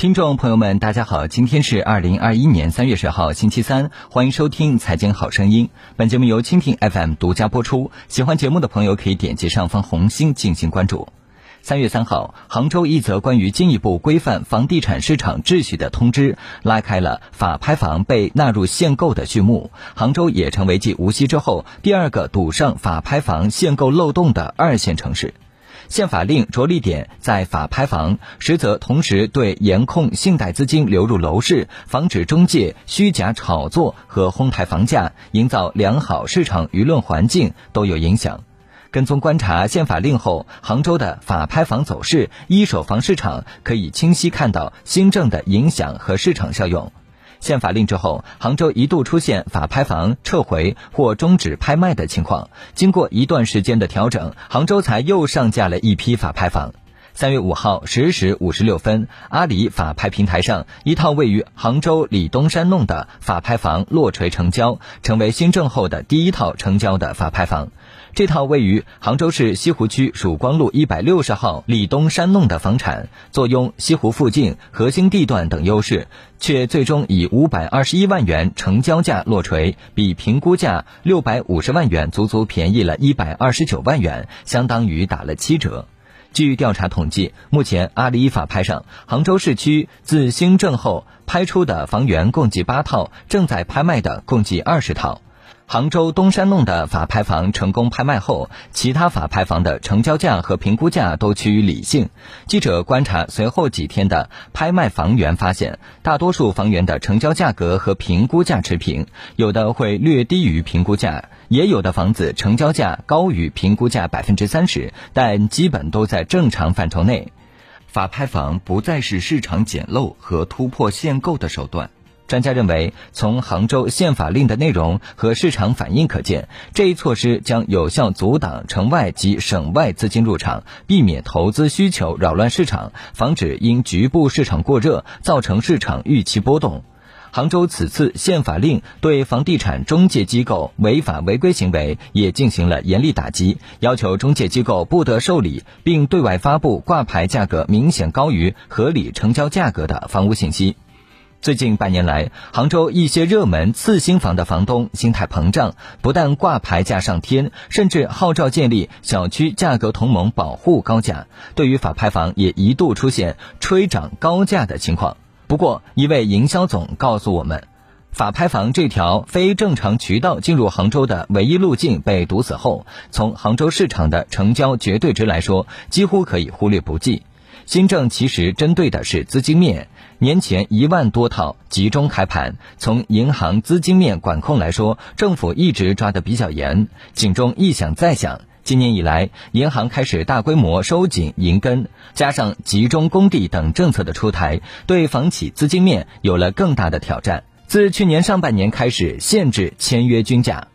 听众朋友们，大家好，今天是二零二一年三月十号，星期三，欢迎收听《财经好声音》。本节目由蜻蜓 FM 独家播出。喜欢节目的朋友可以点击上方红心进行关注。三月三号，杭州一则关于进一步规范房地产市场秩序的通知，拉开了法拍房被纳入限购的序幕。杭州也成为继无锡之后第二个堵上法拍房限购漏洞的二线城市。限法令着力点在法拍房，实则同时对严控信贷资金流入楼市、防止中介虚假炒作和哄抬房价、营造良好市场舆论环境都有影响。跟踪观察限法令后，杭州的法拍房走势、一手房市场，可以清晰看到新政的影响和市场效用。限法令之后，杭州一度出现法拍房撤回或终止拍卖的情况。经过一段时间的调整，杭州才又上架了一批法拍房。三月五号十时五十六分，阿里法拍平台上一套位于杭州李东山弄的法拍房落锤成交，成为新政后的第一套成交的法拍房。这套位于杭州市西湖区曙光路一百六十号李东山弄的房产，坐拥西湖附近核心地段等优势，却最终以五百二十一万元成交价落锤，比评估价六百五十万元足足便宜了一百二十九万元，相当于打了七折。据调查统计，目前阿里依法拍上，杭州市区自新政后拍出的房源共计八套，正在拍卖的共计二十套。杭州东山弄的法拍房成功拍卖后，其他法拍房的成交价和评估价都趋于理性。记者观察随后几天的拍卖房源，发现大多数房源的成交价格和评估价持平，有的会略低于评估价，也有的房子成交价高于评估价百分之三十，但基本都在正常范畴内。法拍房不再是市场捡漏和突破限购的手段。专家认为，从杭州限法令的内容和市场反应可见，这一措施将有效阻挡城外及省外资金入场，避免投资需求扰乱市场，防止因局部市场过热造成市场预期波动。杭州此次限法令对房地产中介机构违法违规行为也进行了严厉打击，要求中介机构不得受理并对外发布挂牌价格明显高于合理成交价格的房屋信息。最近半年来，杭州一些热门次新房的房东心态膨胀，不但挂牌价上天，甚至号召建立小区价格同盟保护高价。对于法拍房，也一度出现吹涨高价的情况。不过，一位营销总告诉我们，法拍房这条非正常渠道进入杭州的唯一路径被堵死后，从杭州市场的成交绝对值来说，几乎可以忽略不计。新政其实针对的是资金面。年前一万多套集中开盘，从银行资金面管控来说，政府一直抓得比较严。警钟一响再响，今年以来，银行开始大规模收紧银根，加上集中供地等政策的出台，对房企资金面有了更大的挑战。自去年上半年开始限制签约均价，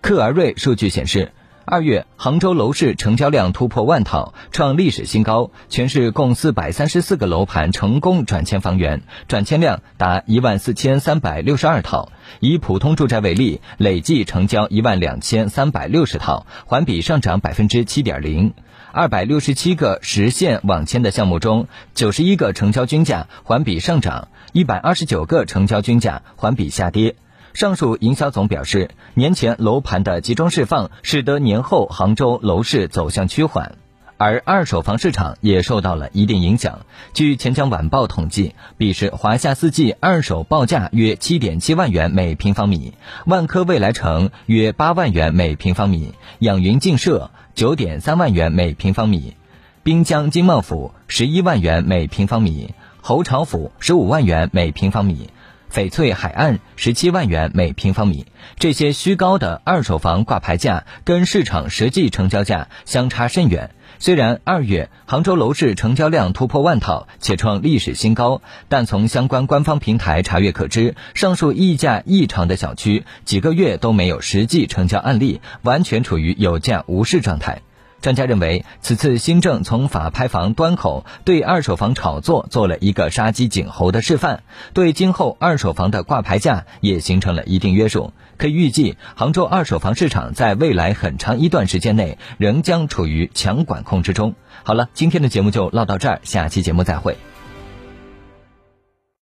克而瑞数据显示。二月，杭州楼市成交量突破万套，创历史新高。全市共四百三十四个楼盘成功转签房源，转签量达一万四千三百六十二套。以普通住宅为例，累计成交一万两千三百六十套，环比上涨百分之七点零。二百六十七个实现网签的项目中，九十一个成交均价环比上涨，一百二十九个成交均价环比下跌。上述营销总表示，年前楼盘的集中释放，使得年后杭州楼市走向趋缓，而二手房市场也受到了一定影响。据钱江晚报统计，彼时华夏四季二手报价约七点七万元每平方米，万科未来城约八万元每平方米，养云竞设九点三万元每平方米，滨江金茂府十一万元每平方米，侯朝府十五万元每平方米。翡翠海岸十七万元每平方米，这些虚高的二手房挂牌价跟市场实际成交价相差甚远。虽然二月杭州楼市成交量突破万套，且创历史新高，但从相关官方平台查阅可知，上述溢价异常的小区几个月都没有实际成交案例，完全处于有价无市状态。专家认为，此次新政从法拍房端口对二手房炒作做了一个杀鸡儆猴的示范，对今后二手房的挂牌价也形成了一定约束。可以预计，杭州二手房市场在未来很长一段时间内仍将处于强管控之中。好了，今天的节目就唠到这儿，下期节目再会。